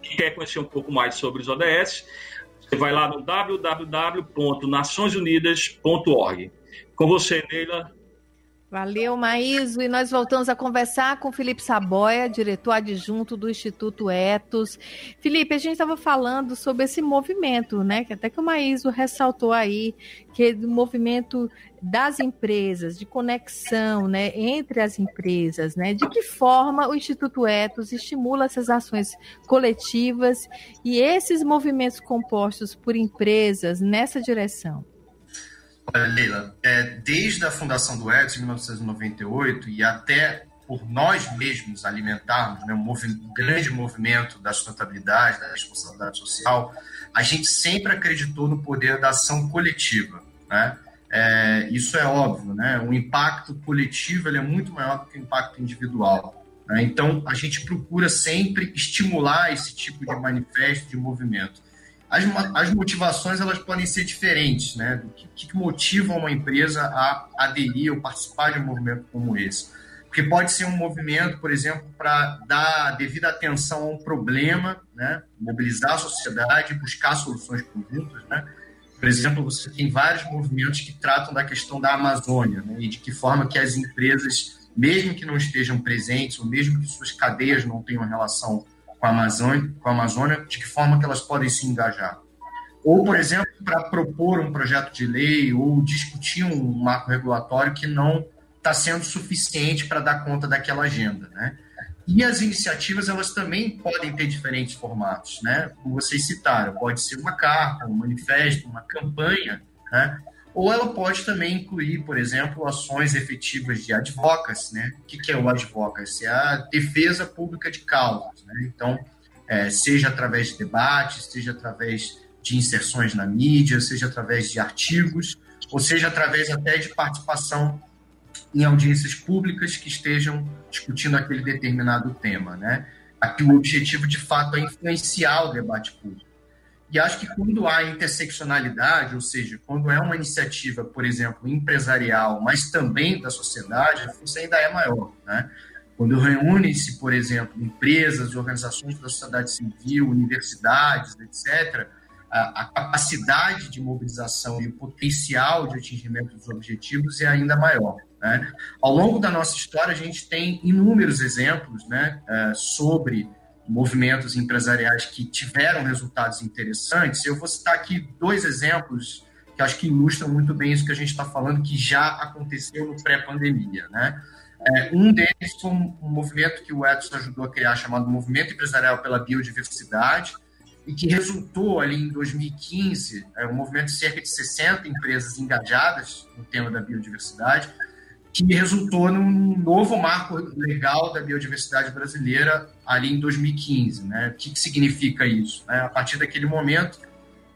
Quem quer conhecer um pouco mais sobre os ODS, você vai lá no www.naçõesunidas.org. Com você, Neila, Valeu, Maíso. E nós voltamos a conversar com Felipe Saboia, diretor adjunto do Instituto Etos. Felipe, a gente estava falando sobre esse movimento, né? Que até que o Maíso ressaltou aí, que é do movimento das empresas, de conexão né, entre as empresas, né? De que forma o Instituto Etos estimula essas ações coletivas e esses movimentos compostos por empresas nessa direção? Olha, Leila, é, desde a fundação do ETS, em 1998, e até por nós mesmos alimentarmos, né, um, um grande movimento da sustentabilidade, da responsabilidade social, a gente sempre acreditou no poder da ação coletiva. Né? É, isso é óbvio, né? o impacto coletivo ele é muito maior do que o impacto individual. Né? Então, a gente procura sempre estimular esse tipo de manifesto, de movimento. As, as motivações elas podem ser diferentes, né? Do que, que motiva uma empresa a aderir ou participar de um movimento como esse. Porque pode ser um movimento, por exemplo, para dar devida atenção a um problema, né? mobilizar a sociedade, buscar soluções conjuntas. Né? Por exemplo, você tem vários movimentos que tratam da questão da Amazônia né? e de que forma que as empresas, mesmo que não estejam presentes, ou mesmo que suas cadeias não tenham relação com a Amazônia, com a Amazônia de que forma que elas podem se engajar. Ou, por exemplo, para propor um projeto de lei ou discutir um marco regulatório que não está sendo suficiente para dar conta daquela agenda, né? E as iniciativas, elas também podem ter diferentes formatos, né? Como vocês citaram, pode ser uma carta, um manifesto, uma campanha, né? Ou ela pode também incluir, por exemplo, ações efetivas de advocacy, né? O que é o advocacy? É a defesa pública de causas, né? Então, é, seja através de debates, seja através de inserções na mídia, seja através de artigos, ou seja através até de participação em audiências públicas que estejam discutindo aquele determinado tema, né? Aqui o objetivo, de fato, é influenciar o debate público. E acho que quando há interseccionalidade, ou seja, quando é uma iniciativa, por exemplo, empresarial, mas também da sociedade, a força ainda é maior, né? Quando reúnem-se, por exemplo, empresas, organizações da sociedade civil, universidades, etc., a, a, capacidade de mobilização e o potencial de atingimento dos objetivos é ainda maior. Né? Ao longo da nossa história, a gente tem inúmeros exemplos né, é, sobre movimentos empresariais que tiveram resultados interessantes. Eu vou citar aqui dois exemplos que acho que ilustram muito bem isso que a gente está falando, que já aconteceu no pré-pandemia. Né? É, um deles foi um, movimento que o Edson ajudou a criar, chamado Movimento Empresarial pela Biodiversidade, e que resultou ali em 2015, é, um movimento de cerca de 60 empresas engajadas no tema da biodiversidade, que resultou num novo marco legal da biodiversidade brasileira ali em 2015. Né? O que, que significa isso? Né? A partir daquele momento,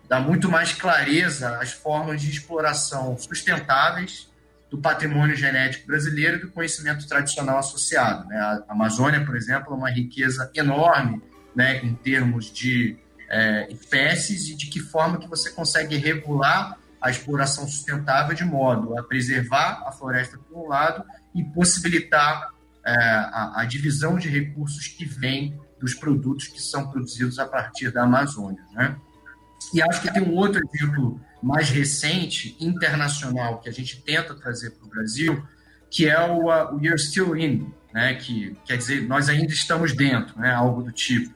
dá muito mais clareza às formas de exploração sustentáveis do patrimônio genético brasileiro e do conhecimento tradicional associado. Né? A Amazônia, por exemplo, é uma riqueza enorme né, em termos de é, espécies e de que forma que você consegue regular a exploração sustentável de modo a preservar a floresta por um lado e possibilitar é, a, a, divisão de recursos que vem dos produtos que são produzidos a partir da Amazônia. Né? E acho que tem um outro exemplo mais recente, internacional, que a gente tenta trazer para o Brasil, que é o uh, You're Still In, né? que quer dizer, nós ainda estamos dentro, né? algo do tipo,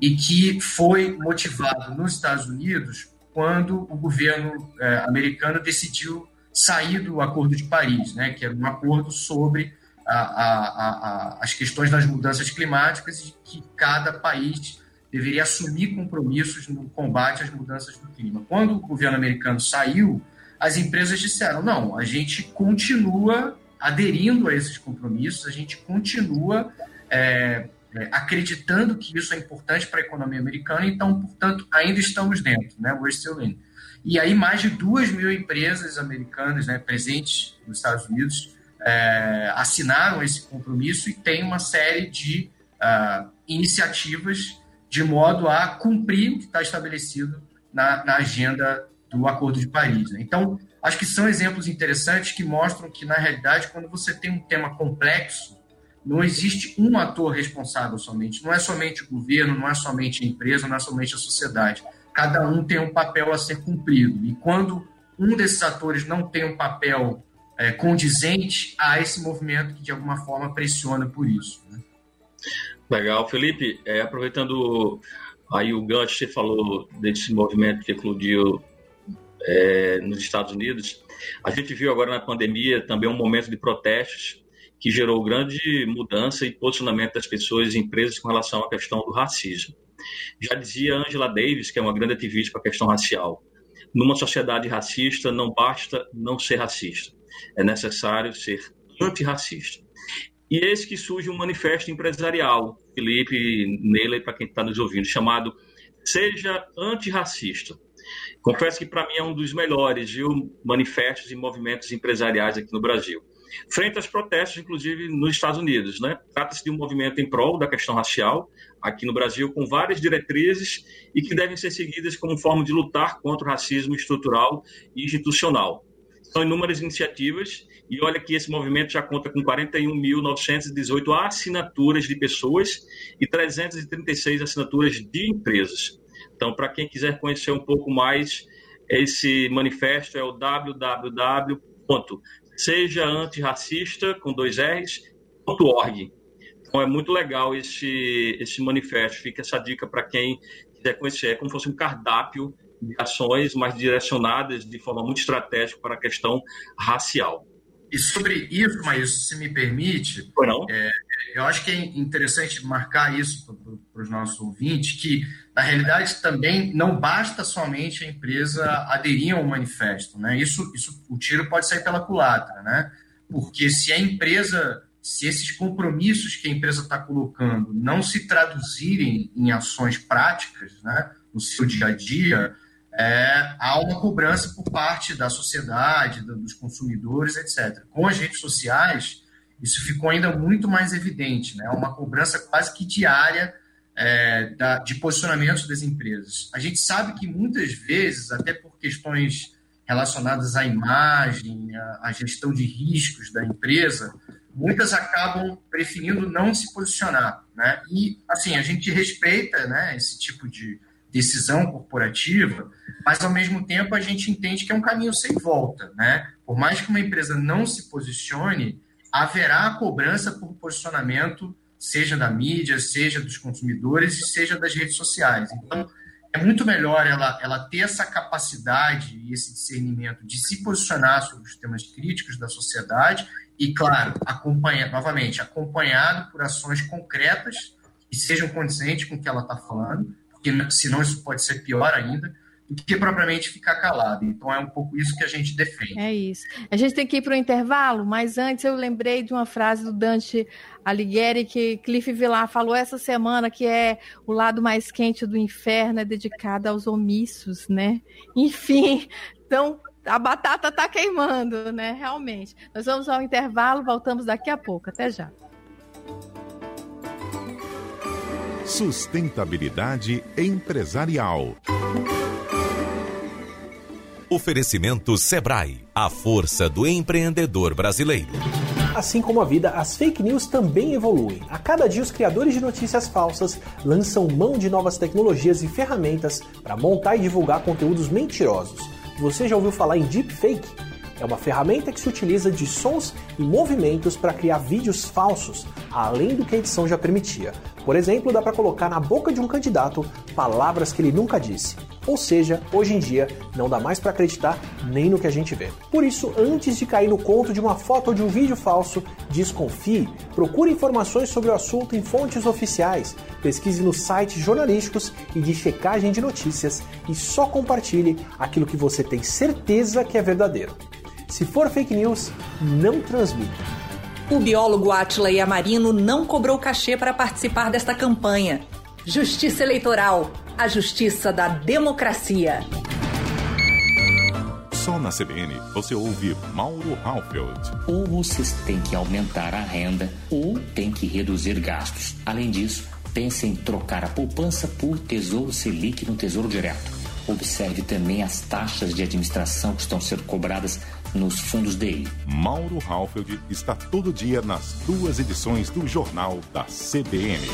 e que foi motivado nos Estados Unidos quando o governo é, americano decidiu sair do Acordo de Paris, né, que era um acordo sobre a, a, a, as questões das mudanças climáticas e que cada país deveria assumir compromissos no combate às mudanças do clima. Quando o governo americano saiu, as empresas disseram: não, a gente continua aderindo a esses compromissos, a gente continua é, é, acreditando que isso é importante para a economia americana, então, portanto, ainda estamos dentro, né? We're still in. E aí, mais de duas mil empresas americanas né, presentes nos Estados Unidos é, assinaram esse compromisso e tem uma série de uh, iniciativas de modo a cumprir o que está estabelecido na, na, agenda do Acordo de Paris. Né? Então, acho que são exemplos interessantes que mostram que, na realidade, quando você tem um tema complexo, não existe um ator responsável somente. Não é somente o governo, não é somente a empresa, não é somente a sociedade. Cada um tem um papel a ser cumprido. E quando um desses atores não tem um papel é, condizente, há esse movimento que de alguma forma pressiona por isso. Né? Legal, Felipe. É, aproveitando aí o gancho, você falou desse movimento que eclodiu é, nos Estados Unidos. A gente viu agora na pandemia também um momento de protestos que gerou grande mudança e posicionamento das pessoas e empresas com relação à questão do racismo. Já dizia Angela Davis, que é uma grande ativista para a questão racial, numa sociedade racista não basta não ser racista, é necessário ser antirracista. E eis que surge um manifesto empresarial, Felipe, Neila e para quem está nos ouvindo, chamado Seja Antirracista. Confesso que para mim é um dos melhores viu, manifestos e movimentos empresariais aqui no Brasil. Frente aos protestos, inclusive nos Estados Unidos. Né? Trata-se de um movimento em prol da questão racial, aqui no Brasil, com várias diretrizes e que devem ser seguidas como forma de lutar contra o racismo estrutural e institucional. São inúmeras iniciativas e olha que esse movimento já conta com 41.918 assinaturas de pessoas e 336 assinaturas de empresas. Então, para quem quiser conhecer um pouco mais, esse manifesto é o www.sejaantirracista, com dois R's, .org. Então, é muito legal esse, esse manifesto. Fica essa dica para quem quiser conhecer. É como se fosse um cardápio de ações mais direcionadas de forma muito estratégica para a questão racial. E sobre isso, mas se me permite, é, eu acho que é interessante marcar isso para os nossos ouvintes, que na realidade também não basta somente a empresa aderir ao manifesto, né? Isso, isso, o tiro pode sair pela culatra, né? Porque se a empresa, se esses compromissos que a empresa está colocando não se traduzirem em ações práticas, né, no seu dia a dia, é, há uma cobrança por parte da sociedade, dos consumidores, etc. Com as redes sociais, isso ficou ainda muito mais evidente, né? uma cobrança quase que diária é, da, de posicionamentos das empresas. A gente sabe que muitas vezes, até por questões relacionadas à imagem, à, à gestão de riscos da empresa, muitas acabam preferindo não se posicionar. Né? E, assim, a gente respeita né, esse tipo de decisão corporativa, mas ao mesmo tempo a gente entende que é um caminho sem volta, né? Por mais que uma empresa não se posicione, haverá cobrança por posicionamento, seja da mídia, seja dos consumidores e seja das redes sociais. Então, é muito melhor ela, ela ter essa capacidade e esse discernimento de se posicionar sobre os temas críticos da sociedade e, claro, acompanha, novamente, acompanhado por ações concretas que sejam condizentes com o que ela está falando, porque senão isso pode ser pior ainda, do que propriamente ficar calado. Então é um pouco isso que a gente defende. É isso. A gente tem que ir para o intervalo, mas antes eu lembrei de uma frase do Dante Alighieri que Cliff Villar falou essa semana, que é o lado mais quente do inferno é dedicado aos omissos, né? Enfim, então a batata está queimando, né? Realmente. Nós vamos ao intervalo, voltamos daqui a pouco. Até já. Sustentabilidade empresarial. Oferecimento Sebrae, a força do empreendedor brasileiro. Assim como a vida, as fake news também evoluem. A cada dia, os criadores de notícias falsas lançam mão de novas tecnologias e ferramentas para montar e divulgar conteúdos mentirosos. Você já ouviu falar em deepfake? É uma ferramenta que se utiliza de sons e movimentos para criar vídeos falsos, além do que a edição já permitia. Por exemplo, dá para colocar na boca de um candidato palavras que ele nunca disse. Ou seja, hoje em dia não dá mais para acreditar nem no que a gente vê. Por isso, antes de cair no conto de uma foto ou de um vídeo falso, desconfie, procure informações sobre o assunto em fontes oficiais, pesquise nos sites jornalísticos e de checagem de notícias e só compartilhe aquilo que você tem certeza que é verdadeiro. Se for fake news, não transmita. O biólogo Atila Yamarino não cobrou cachê para participar desta campanha. Justiça Eleitoral, a justiça da democracia. Só na CBN você ouve Mauro Halfeld. Ou vocês têm que aumentar a renda ou têm que reduzir gastos. Além disso, pense em trocar a poupança por Tesouro Selic no Tesouro Direto. Observe também as taxas de administração que estão sendo cobradas nos fundos dele. Mauro Halfeld está todo dia nas duas edições do Jornal da CBN.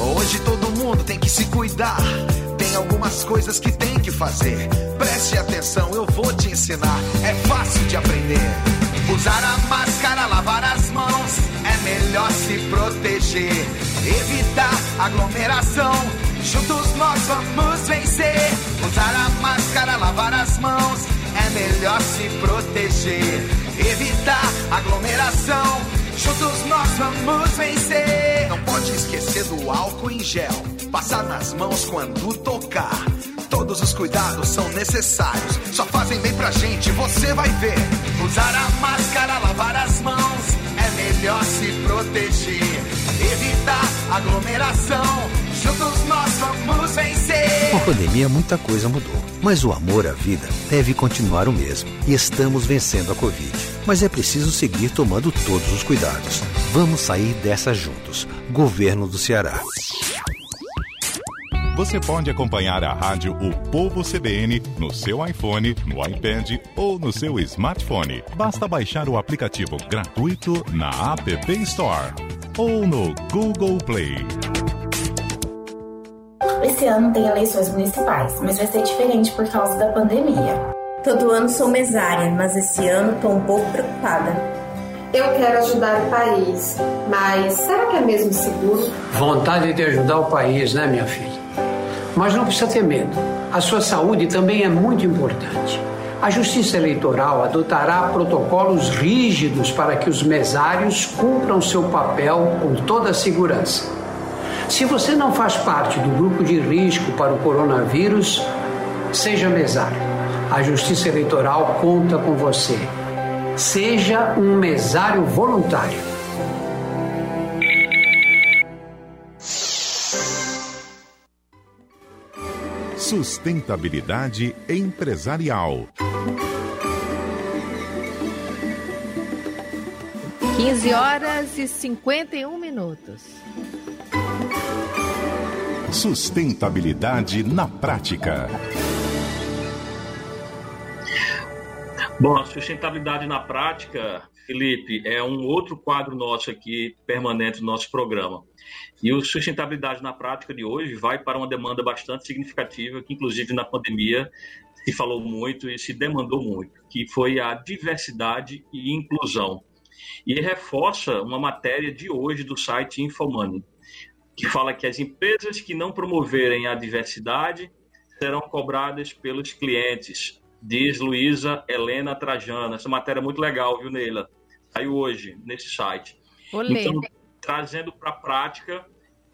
Hoje todo mundo tem que se cuidar. Tem algumas coisas que tem que fazer. Preste atenção, eu vou te ensinar. É fácil de aprender. Usar a máscara, lavar as mãos. É melhor se proteger. Evitar aglomeração. Juntos nós vamos vencer. Usar a máscara, lavar as mãos. É melhor se proteger. Evitar aglomeração. Juntos nós vamos vencer. Não pode esquecer do álcool em gel. Passar nas mãos quando tocar Todos os cuidados são necessários, só fazem bem pra gente, você vai ver. Usar a máscara, lavar aglomeração, juntos nós vamos vencer. Com a pandemia, muita coisa mudou. Mas o amor à vida deve continuar o mesmo. E estamos vencendo a Covid. Mas é preciso seguir tomando todos os cuidados. Vamos sair dessa juntos. Governo do Ceará. Você pode acompanhar a rádio O Povo CBN no seu iPhone, no iPad ou no seu smartphone. Basta baixar o aplicativo gratuito na App Store ou no Google Play. Esse ano tem eleições municipais, mas vai ser diferente por causa da pandemia. Todo ano sou mesária, mas esse ano estou um pouco preocupada. Eu quero ajudar o país, mas será que é mesmo seguro? Vontade de ajudar o país, né, minha filha? Mas não precisa ter medo. A sua saúde também é muito importante. A Justiça Eleitoral adotará protocolos rígidos para que os mesários cumpram seu papel com toda a segurança. Se você não faz parte do grupo de risco para o coronavírus, seja mesário. A Justiça Eleitoral conta com você. Seja um mesário voluntário. Sustentabilidade empresarial. 15 horas e 51 minutos. Sustentabilidade na prática. Bom, a sustentabilidade na prática, Felipe, é um outro quadro nosso aqui, permanente no nosso programa. E o sustentabilidade na prática de hoje vai para uma demanda bastante significativa, que inclusive na pandemia se falou muito e se demandou muito, que foi a diversidade e inclusão. E reforça uma matéria de hoje do site Infomoney, que fala que as empresas que não promoverem a diversidade serão cobradas pelos clientes, diz Luísa Helena Trajana. Essa matéria é muito legal, viu, Neila? Saiu hoje nesse site. Então, trazendo para a prática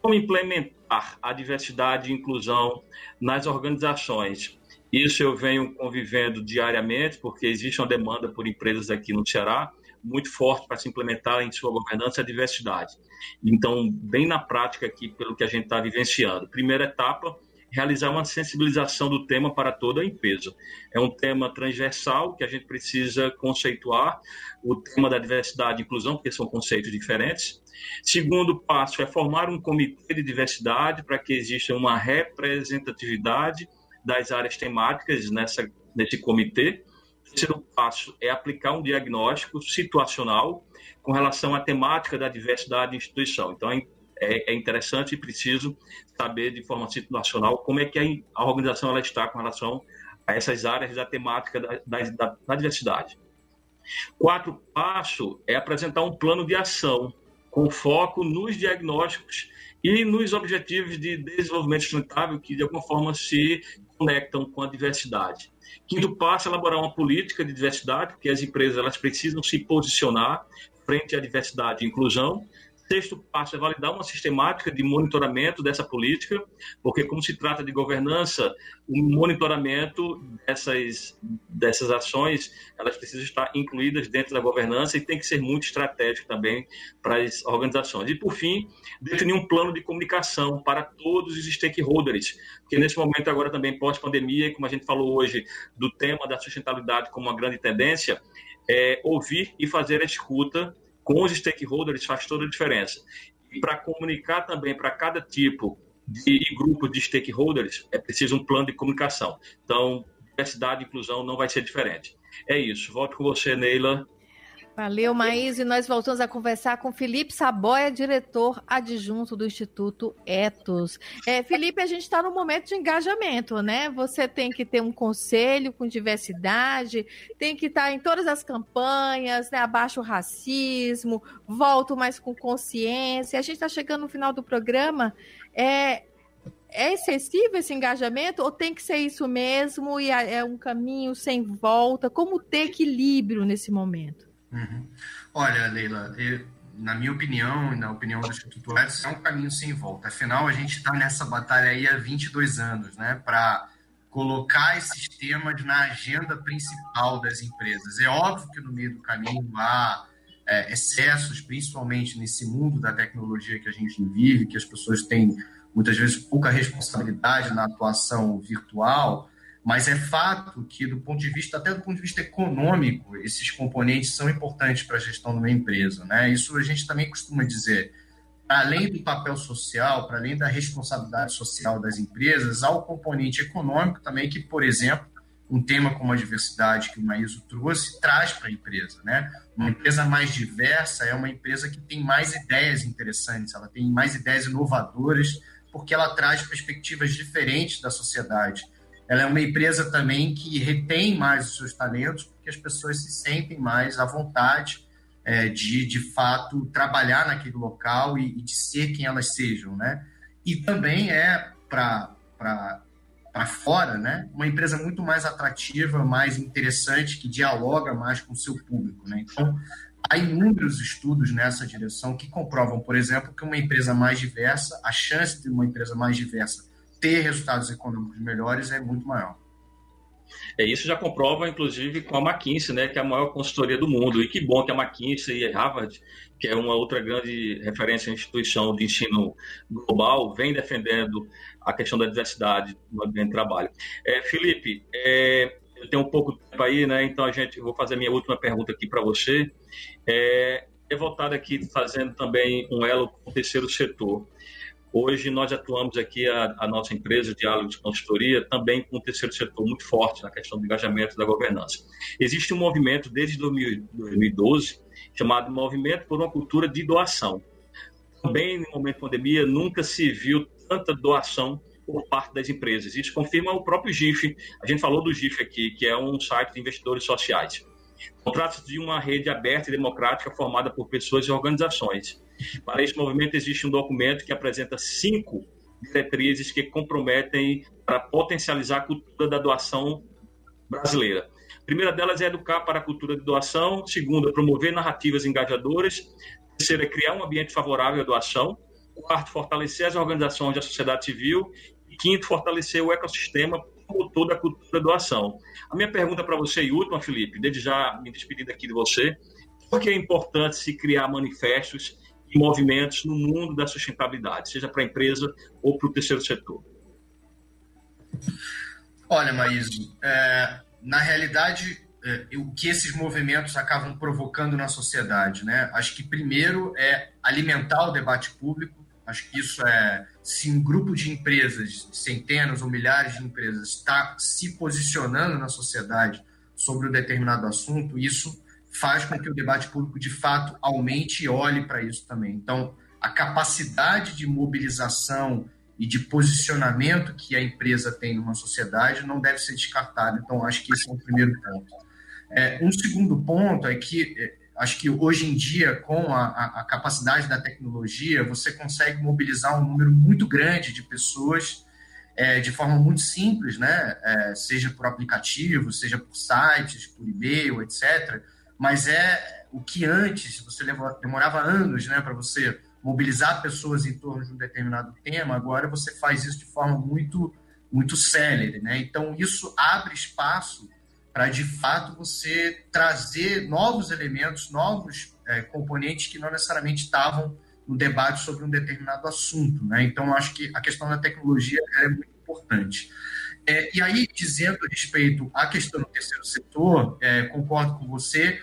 como implementar a diversidade e inclusão nas organizações. Isso eu venho convivendo diariamente, porque existe uma demanda por empresas aqui no Ceará muito forte para se implementar em sua governança a diversidade. Então, bem na prática aqui, pelo que a gente está vivenciando. Primeira etapa, realizar uma sensibilização do tema para toda a empresa. É um tema transversal que a gente precisa conceituar, o tema da diversidade e inclusão, porque são conceitos diferentes. Segundo passo é formar um comitê de diversidade para que exista uma representatividade das áreas temáticas nessa, nesse comitê. Terceiro passo é aplicar um diagnóstico situacional com relação à temática da diversidade em instituição. Então, é, é interessante e preciso saber de forma situacional como é que a, organização ela está com relação a essas áreas da temática da, da, da diversidade. Quarto passo é apresentar um plano de ação com foco nos diagnósticos e nos objetivos de desenvolvimento sustentável que de alguma forma se conectam com a diversidade. Quinto passo, elaborar uma política de diversidade, porque as empresas elas precisam se posicionar frente à diversidade e inclusão. Sexto passo é validar uma sistemática de monitoramento dessa política, porque como se trata de governança, o monitoramento dessas, dessas ações, elas precisam estar incluídas dentro da governança e tem que ser muito estratégico também para as organizações. E por fim, definir um plano de comunicação para todos os stakeholders, porque nesse momento agora também pós-pandemia, como a gente falou hoje do tema da sustentabilidade como uma grande tendência, é ouvir e fazer a escuta com os stakeholders faz toda a diferença. E para comunicar também para cada tipo de grupo de stakeholders, é preciso um plano de comunicação. Então, diversidade e inclusão não vai ser diferente. É isso. Volto com você, Neila, Valeu, Maís. E nós voltamos a conversar com Felipe Saboia, diretor adjunto do Instituto Etos. É, Felipe, a gente está no momento de engajamento, né? Você tem que ter um conselho com diversidade, tem que estar tá em todas as campanhas, né? Abaixo o racismo, volto mais com consciência. A gente está chegando no final do programa. É, é excessivo esse engajamento ou tem que ser isso mesmo e é um caminho sem volta? Como ter equilíbrio nesse momento? Uhum. Olha, Leila, eu, na minha opinião e na opinião do Instituto Edson, é um caminho sem volta. Afinal, a gente está nessa batalha aí há 22 anos, né, para colocar esses temas na agenda principal das empresas. É óbvio que no meio do caminho há é, excessos, principalmente nesse mundo da tecnologia que a gente vive, que as pessoas têm muitas vezes pouca responsabilidade na atuação virtual, mas é fato que, do ponto de vista, até do ponto de vista econômico, esses componentes são importantes para a gestão de uma empresa. Né? Isso a gente também costuma dizer. Além do papel social, para além da responsabilidade social das empresas, há o componente econômico também, que, por exemplo, um tema como a diversidade que o Maíso trouxe, traz para a empresa. Né? Uma empresa mais diversa é uma empresa que tem mais ideias interessantes, ela tem mais ideias inovadoras, porque ela traz perspectivas diferentes da sociedade ela é uma empresa também que retém mais os seus talentos, porque as pessoas se sentem mais à vontade é, de, de fato, trabalhar naquele local e, e, de ser quem elas sejam, né? E também é para para fora, né? Uma empresa muito mais atrativa, mais interessante, que dialoga mais com o seu público, né? Então, há inúmeros estudos nessa direção que comprovam, por exemplo, que uma empresa mais diversa, a chance de uma empresa mais diversa ter resultados econômicos melhores é muito maior. É, isso já comprova, inclusive, com a McKinsey, né, que é a maior consultoria do mundo. E que bom que a McKinsey e Harvard, que é uma outra grande referência instituição de ensino global, vem defendendo a questão da diversidade no ambiente de trabalho. É, Felipe, é, eu tenho um pouco de tempo aí, né, então a gente, vou fazer a minha última pergunta aqui para você. É, é voltado aqui fazendo também um elo com o terceiro setor. Hoje nós atuamos aqui, a, a nossa empresa Diálogo de Consultoria, também com o terceiro setor muito forte na questão do engajamento da governança. Existe um movimento desde 2012 chamado Movimento por uma Cultura de Doação. Também no momento da pandemia nunca se viu tanta doação por parte das empresas. Isso confirma o próprio GIF. A gente falou do GIF aqui, que é um site de investidores sociais. Trata-se de uma rede aberta e democrática formada por pessoas e organizações. Para este movimento, existe um documento que apresenta cinco diretrizes que comprometem para potencializar a cultura da doação brasileira. A primeira delas é educar para a cultura de doação. Segunda, promover narrativas engajadoras. Terceira, criar um ambiente favorável à doação. Quarto, fortalecer as organizações da sociedade civil. E quinto, fortalecer o ecossistema promotor da cultura da doação. A minha pergunta para você e última, Felipe, desde já me despedindo aqui de você, por que é importante se criar manifestos e movimentos no mundo da sustentabilidade, seja para a empresa ou para o terceiro setor? Olha, Maíso, é, na realidade, é, o que esses movimentos acabam provocando na sociedade, né? Acho que primeiro é alimentar o debate público, Acho que isso é, se um grupo de empresas, centenas ou milhares de empresas, está se posicionando na sociedade sobre um determinado assunto, isso faz com que o debate público de fato aumente e olhe para isso também. Então, a capacidade de mobilização e de posicionamento que a empresa tem numa sociedade não deve ser descartada. Então, acho que esse é o primeiro ponto. É, um segundo ponto é que é, Acho que hoje em dia, com a, a, capacidade da tecnologia, você consegue mobilizar um número muito grande de pessoas é, de forma muito simples, né? É, seja por aplicativo, seja por sites, por e-mail, etc. Mas é o que antes você demorava anos, né, para você mobilizar pessoas em torno de um determinado tema. Agora você faz isso de forma muito muito célere, né? Então isso abre espaço para de fato você trazer novos elementos, novos é, componentes que não necessariamente estavam no debate sobre um determinado assunto. Né? Então, acho que a questão da tecnologia é muito importante. É, e aí, dizendo a respeito à questão do terceiro setor, é, concordo com você,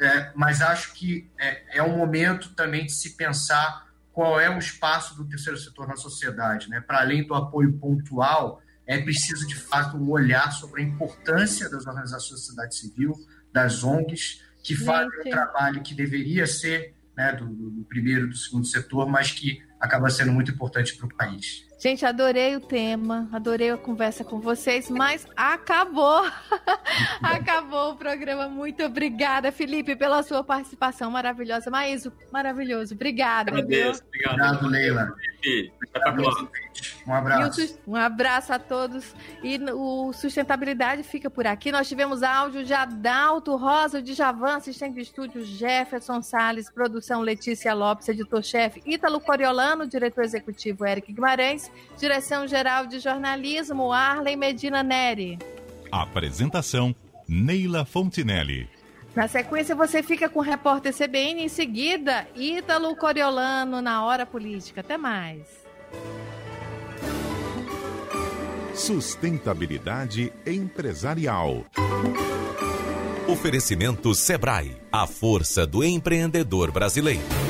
é, mas acho que é, é um momento também de se pensar qual é o espaço do terceiro setor na sociedade. Né? Para além do apoio pontual, é preciso, de fato, um olhar sobre a importância das organizações da sociedade civil, das ONGs, que fazem um trabalho que deveria ser né, do, do primeiro do segundo setor, mas que acaba sendo muito importante para o país. Gente, adorei o tema, adorei a conversa com vocês, mas acabou! [laughs] acabou o programa. Muito obrigada, Felipe, pela sua participação maravilhosa. Maíso, maravilhoso. Obrigada. Agradeço, obrigado. Obrigado, Leila. Um abraço. Um abraço a todos. E o Sustentabilidade fica por aqui. Nós tivemos áudio de Adalto Rosa, de Javan, assistente de estúdio Jefferson Sales, produção Letícia Lopes, editor-chefe Ítalo Coriolano, diretor executivo Eric Guimarães, direção-geral de jornalismo Arlen Medina Neri. Apresentação Neila Fontinelli. Na sequência, você fica com o repórter CBN. Em seguida, Ítalo Coriolano na Hora Política. Até mais. Sustentabilidade empresarial. Oferecimento Sebrae, a força do empreendedor brasileiro.